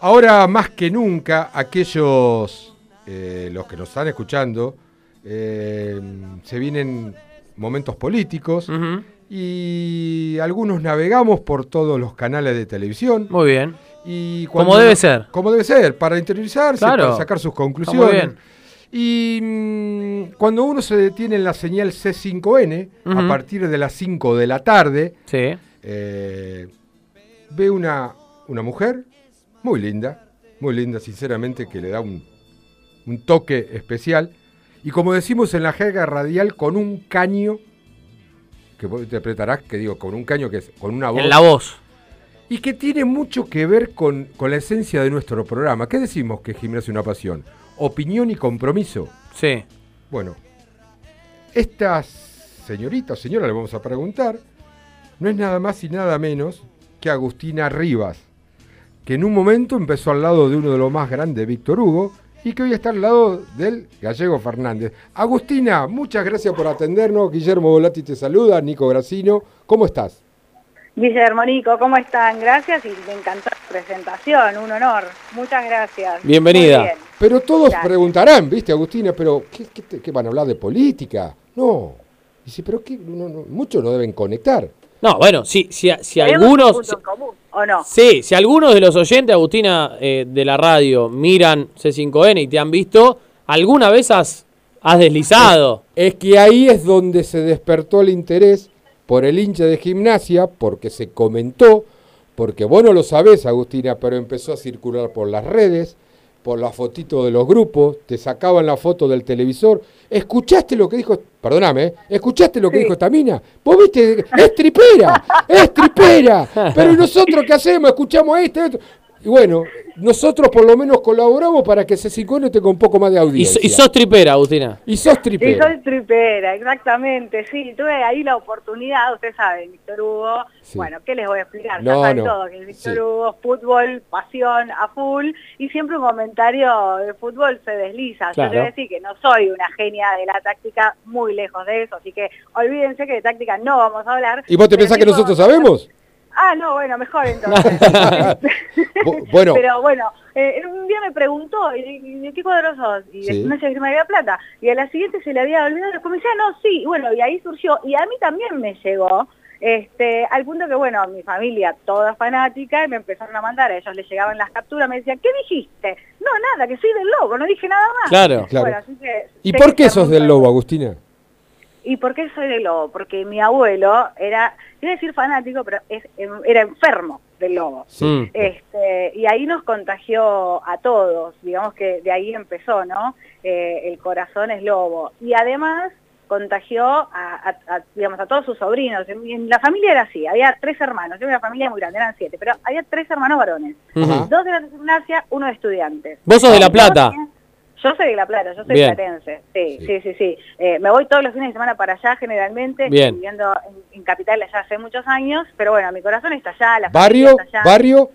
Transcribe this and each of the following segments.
Ahora más que nunca, aquellos, eh, los que nos están escuchando, eh, se vienen momentos políticos y algunos navegamos por todos los canales de televisión. Muy bien. Y Como debe ser. Como debe ser, para interiorizarse, Claro. para sacar sus Está muy conclusiones. bien. Y mm, cuando uno se detiene en la señal C5N, a partir de las 5 de la tarde, Sí. eh, ve una, una mujer muy linda, muy linda, sinceramente, que le da un, un toque especial. Y como decimos en la jerga radial, con un caño, que vos interpretarás, que digo, con un caño que es con una voz. En la voz. Y que tiene mucho que ver con, con la esencia de nuestro programa. ¿Qué decimos que Gimnasia es una pasión? Opinión y compromiso. Sí. Bueno, esta señorita o señora, le vamos a preguntar, no es nada más y nada menos que Agustina Rivas, que en un momento empezó al lado de uno de los más grandes, Víctor Hugo, y que hoy está al lado del gallego Fernández. Agustina, muchas gracias por atendernos. Guillermo Volati te saluda, Nico Gracino. ¿Cómo estás? Guillermo, Nico, ¿cómo están? Gracias y me encantó la presentación, un honor. Muchas gracias. Bienvenida. Bien. Pero todos Gracias. preguntarán, ¿viste, Agustina? Pero, ¿qué, qué te- qué van a hablar de política? No. Dice, pero qué, no, no, muchos no deben conectar. No, bueno, si, si, si ¿Tenemos un algunos. punto en común, ¿O no? Sí, si algunos de los oyentes, Agustina, eh, de la radio, miran C5N y te han visto, ¿alguna vez has, has deslizado? Es que ahí es donde se despertó el interés por el hincha de gimnasia, porque se comentó, porque vos no lo sabés, Agustina, pero empezó a circular por las redes, por la fotito de los grupos, te sacaban la foto del televisor. ¿Escuchaste lo que dijo? Perdóname, ¿eh? ¿escuchaste lo que Sí. dijo esta mina? Vos viste, es tripera, es tripera. Pero ¿y nosotros qué hacemos? Escuchamos esto, esto. Y bueno, nosotros por lo menos colaboramos para que C5N tenga un poco más de Y, audiencia. y sos tripera, Agustina. Y sos Y tripera. soy tripera, exactamente, sí, tuve ahí la oportunidad, ustedes saben, Víctor Hugo, Sí. bueno, ¿qué les voy a explicar? No, ya saben no. todo, que Víctor Sí. Hugo, fútbol, pasión, a full, y siempre un comentario de fútbol se desliza. Claro. Yo te voy a decir que no soy una genia de la táctica, muy lejos de eso, así que olvídense que de táctica no vamos a hablar. ¿Y vos te pensás que nosotros sabemos? Ah, no, bueno, mejor entonces. Bu- bueno. Pero bueno, eh, un día me preguntó, ¿y y de qué cuadro sos? Y Sí. de una se me había plata. Y a la siguiente se le había olvidado, después me decía, no, sí, y bueno, y ahí surgió. Y a mí también me llegó, este, al punto que, bueno, mi familia toda fanática, y me empezaron a mandar, a ellos les llegaban las capturas, me decían, ¿qué dijiste? No, nada, que soy del lobo, no dije nada más. Claro. Claro. Bueno, que ¿Y por que qué sos del lobo, Agustina? ¿Y por qué soy del lobo? Porque mi abuelo era, iba a decir fanático, pero es, era enfermo del lobo. Mm. Este, y ahí nos contagió a todos, digamos que de ahí empezó, ¿no? Eh, el corazón es lobo. Y además contagió a, a- a, digamos, a todos sus sobrinos. En, en la familia era así, había tres hermanos, yo una familia muy grande, eran siete, pero había tres hermanos varones. Dos de la gimnasia, uno de estudiantes. Vos sos de La Plata. Yo soy de La Plata, yo soy Bien. platense. Sí, Sí. sí, sí, sí. Eh, me voy todos los fines de semana para allá generalmente, Bien. viviendo en, en Capital allá hace muchos años, pero bueno, mi corazón está allá, la ¿Barrio? familia está allá. ¿Barrio?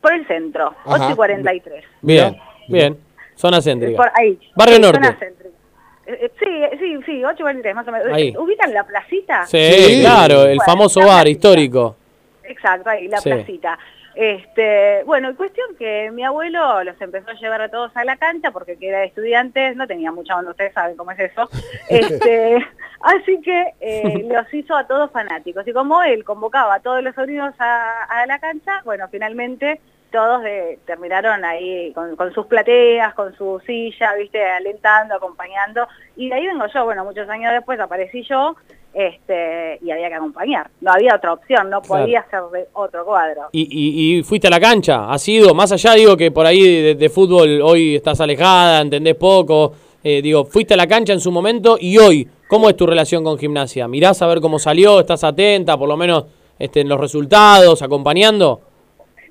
Por el centro, Ajá. 8 y 43. Bien, bien. Zona céntrica. Por ahí. Barrio Sí, Norte. zona céntrica. Eh, eh, Sí, sí, sí, 8 y 43 más o menos. Ahí. ¿Ubican la placita? Sí, Sí. claro, el Bueno, famoso bar placita. histórico. Exacto, ahí, la Sí. placita. Este, bueno, cuestión que mi abuelo los empezó a llevar a todos a la cancha porque que era de estudiantes, no tenía mucha onda, ustedes saben cómo es eso. Este, así que eh, los hizo a todos fanáticos. Y como él convocaba a todos los sobrinos a, a la cancha, bueno, finalmente todos de- terminaron ahí con, con sus plateas, con su silla, viste, alentando, acompañando. Y de ahí vengo yo, bueno, muchos años después aparecí yo, este, y había que acompañar. No había otra opción, no Claro. podía ser de otro cuadro. Y, y- y fuiste a la cancha, has ido, más allá digo que por ahí de, de fútbol hoy estás alejada, entendés poco, eh, digo, fuiste a la cancha en su momento y hoy, ¿cómo es tu relación con gimnasia? ¿Mirás a ver cómo salió? ¿Estás atenta por lo menos este, en los resultados, acompañando?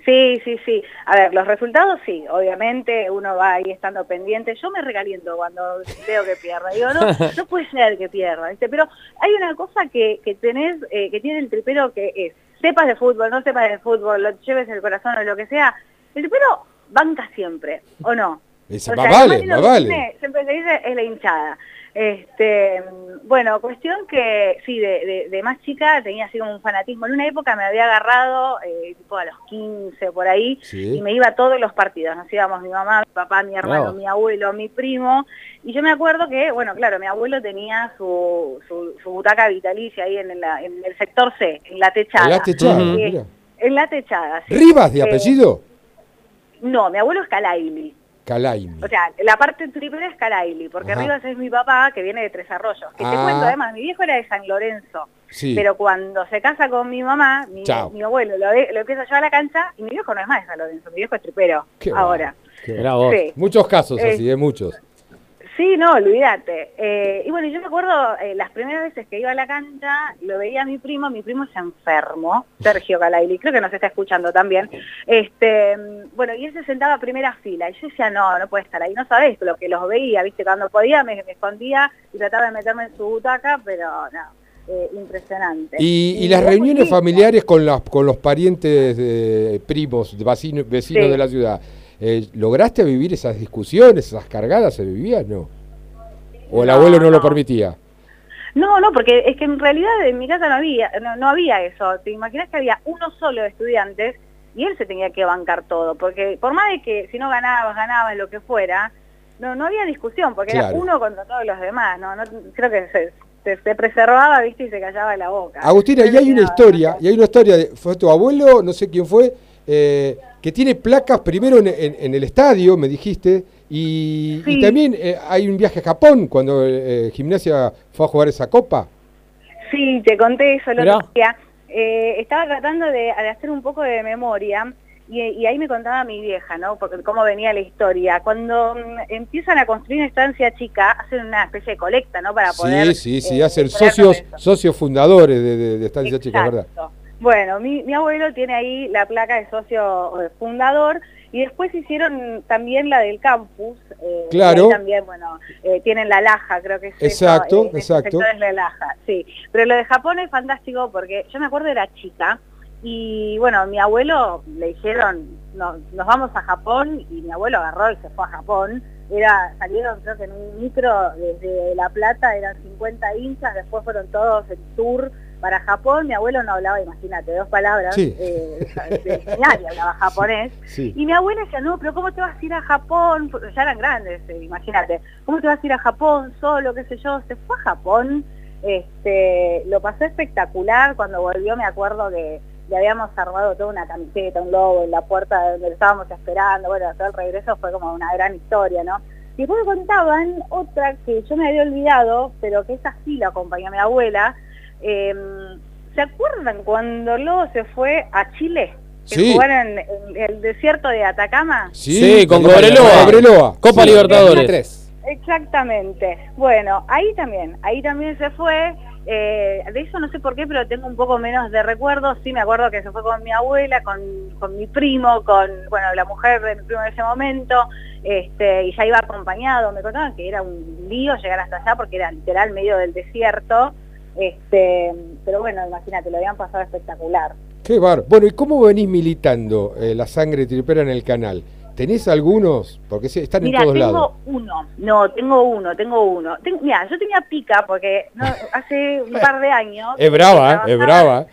Sí, sí, sí. A ver, los resultados sí, obviamente uno va ahí estando pendiente. Yo me recaliento cuando veo que pierda. Digo, no, no puede ser que pierda, ¿viste? Pero hay una cosa que, que tenés, eh, que tiene el tripero que es, sepas de fútbol, no sepas de fútbol, lo lleves en el corazón o lo que sea, el tripero banca siempre, ¿o no? Esa- O más sea, vale, más vale. tiene, siempre se dice es la hinchada. Este, bueno, cuestión que, sí, de, de, más chica tenía así como un fanatismo. En una época me había agarrado, eh, tipo a los 15 por ahí, y me iba a todos los partidos. Nos íbamos mi mamá, mi papá, mi hermano, mi abuelo, mi primo. Y yo me acuerdo que, bueno, claro, mi abuelo tenía su, su, butaca vitalicia ahí en, en, el sector C, en la techada. En la techada, En la techada, sí. ¿Rivas de eh, apellido? No, mi abuelo es Calaili. Calaili. O sea, la parte triple es Calaili, porque Rivas es mi papá que viene de Tres Arroyos. Que te ah. cuento, además, mi viejo era de San Lorenzo. Sí. Pero cuando se casa con mi mamá, mi, abuelo lo, lo, empieza a llevar a la cancha y mi viejo no es más de San Lorenzo, mi viejo es tripero. ahora. Muchos casos así, de muchos. Sí, no, olvídate. Eh, y bueno, yo me acuerdo eh, las primeras veces que iba a la cancha, lo veía a mi primo, mi primo se enfermo, Sergio Calaili, creo que nos está escuchando también. Este, bueno, y él se sentaba a primera fila, y yo decía, no, no puede estar ahí, no sabés lo que los veía, viste, cuando podía me, escondía y trataba de meterme en su butaca, pero no. Eh, impresionante. ¿Y, las reuniones familiares con, las, con los parientes, primos, vecinos, vecinos de la ciudad? Eh, ¿Lograste vivir esas discusiones, esas cargadas se vivían, no? ¿O el abuelo no, lo permitía? No, no, porque es que en realidad en mi casa no había, no, había eso. Te imaginas que había uno solo de estudiantes y él se tenía que bancar todo, porque por más de que si no ganabas, ganabas, lo que fuera, no, no había discusión, porque era uno contra todos los demás, ¿no? no creo que se, se, preservaba, viste, y se callaba la boca. Agustina, y hay una historia, y hay una historia, de, fue tu abuelo, no sé quién fue, eh, que tiene placas primero en, el estadio, me dijiste, y, también eh, hay un viaje a Japón cuando eh, Gimnasia fue a jugar esa copa. Sí, te conté eso el otro día. estaba tratando de, hacer un poco de memoria y, ahí me contaba mi vieja, ¿no? Porque cómo venía la historia. Cuando mm, empiezan a construir una estancia chica, hacen una especie de colecta, ¿no? Para poder... Sí, sí, sí, hacen socios, socios fundadores de, de, estancia chica, ¿verdad? Bueno, mi, abuelo tiene ahí la placa de socio eh, fundador y después hicieron también la del campus. Eh, claro. también, bueno, eh, tienen la laja, creo que es Exacto, exacto. es la laja, sí. Pero lo de Japón es fantástico porque yo me acuerdo era chica y bueno, mi abuelo le dijeron, nos vamos a Japón y mi abuelo agarró y se fue a Japón. Era, salieron creo que en un micro desde La Plata, eran 50 hinchas, después fueron todos en tour para Japón, mi abuelo no hablaba, imagínate, dos palabras, eh, de, hablaba japonés, y mi abuela decía, no, pero ¿cómo te vas a ir a Japón? Ya eran grandes, eh, imagínate, ¿cómo te vas a ir a Japón solo, qué sé yo? Se fue a Japón, este, lo pasó espectacular, cuando volvió me acuerdo que le habíamos armado toda una camiseta, un logo en la puerta donde estábamos esperando, bueno, todo el regreso fue como una gran historia, ¿no? Y después me contaban otra que yo me había olvidado, pero que esa sí la acompañó mi abuela, eh, ¿Se acuerdan cuando luego se fue a Chile? Sí. Jugaron en, el desierto de Atacama. Sí, con Cobreloa. Copa Libertadores. Exactamente. Bueno, ahí también, ahí también se fue. Eh, de eso no sé por qué, pero tengo un poco menos de recuerdos. Sí, me acuerdo que se fue con mi abuela, con, con mi primo, con bueno la mujer de mi primo en ese momento, este, y ya iba acompañado. Me contaban que era un lío llegar hasta allá porque era literal medio del desierto. Este, pero bueno, imagínate, lo habían pasado espectacular. Qué bar. Bueno, ¿y cómo venís militando eh, la sangre tripera en el canal? ¿Tenés algunos? Porque están en todos lados. tengo uno. No, tengo uno, tengo uno. mira, yo tenía pica porque hace un par de años... es brava, es brava.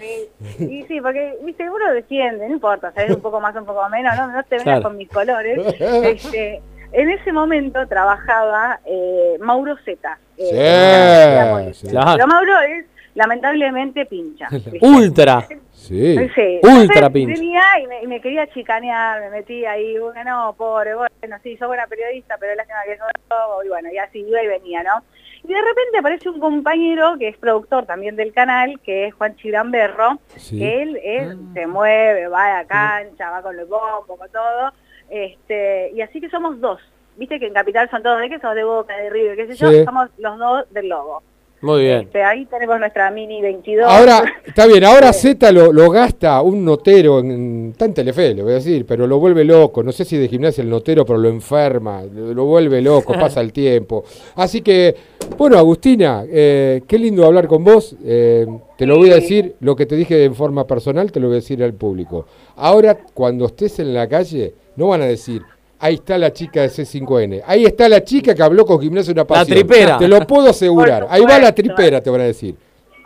Sí, sí, porque, viste, uno defiende, no importa, sabes un poco más, un poco menos, no, no te vengas con mis colores. Este, en ese momento trabajaba eh, Mauro Zeta. Eh, sí, Pero Mauro es lamentablemente pincha. Ultra. Sí. Ultra pincha. Venía y me, quería chicanear, me metí ahí, bueno, no, pobre, bueno, sí, soy buena periodista, pero lástima que no, y bueno, y así iba y venía, ¿no? Y de repente aparece un compañero que es productor también del canal, que es Juan Chiramberro, que él, él ah. se mueve, va a la cancha, va con el bombo, con todo, este, y así que somos dos. Viste que en Capital son todos de que sos de Boca, de River, qué sé yo, somos los dos del Lobo. Muy bien. Este, ahí tenemos nuestra Mini 22. Ahora, está bien, ahora Z lo, lo, gasta un notero, en, está en Telefe, le voy a decir, pero lo vuelve loco. No sé si de gimnasia el notero, pero lo enferma, lo, vuelve loco, pasa el tiempo. Así que, bueno, Agustina, eh, qué lindo hablar con vos. Eh, te lo voy a decir, lo que te dije en forma personal, te lo voy a decir al público. Ahora, cuando estés en la calle, no van a decir, ahí está la chica de C5N. Ahí está la chica que habló con Gimnasia Una Pasión. tripera. Te lo puedo asegurar. Ahí va la tripera, te van a decir.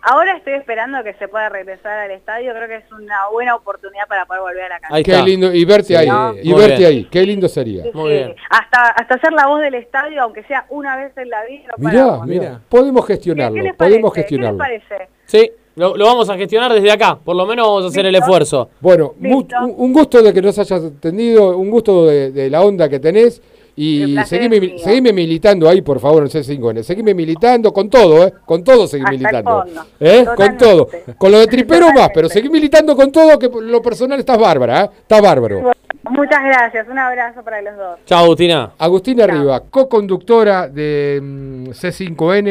Ahora estoy esperando que se pueda regresar al estadio, creo que es una buena oportunidad para poder volver a la cancha. Ahí Qué lindo. Y verte Sí. ahí. No. Y Muy verte bien. ahí. Qué lindo sería. Sí, Muy sí. bien. Hasta, hasta ser la voz del estadio, aunque sea una vez en la vida. no Mirá, mirá. Podemos ¿Qué, gestionarlo. qué les podemos gestionarlo. ¿Qué les parece? Sí, lo, lo vamos a gestionar desde acá. Por lo menos vamos a hacer el esfuerzo. Bueno, mu- un gusto de que nos hayas atendido, un gusto de, de la onda que tenés y seguime, seguime militando ahí, por favor, en C5N. Seguime militando con todo, ¿eh? Con todo seguí militando. ¿Eh? Con todo. Con lo de tripero más, pero seguí militando con todo, que lo personal estás bárbara, ¿eh? Estás bárbaro. Bueno, muchas gracias, un abrazo para los dos. Chao, Agustina. Agustina Riva, co-conductora de mm, C5N.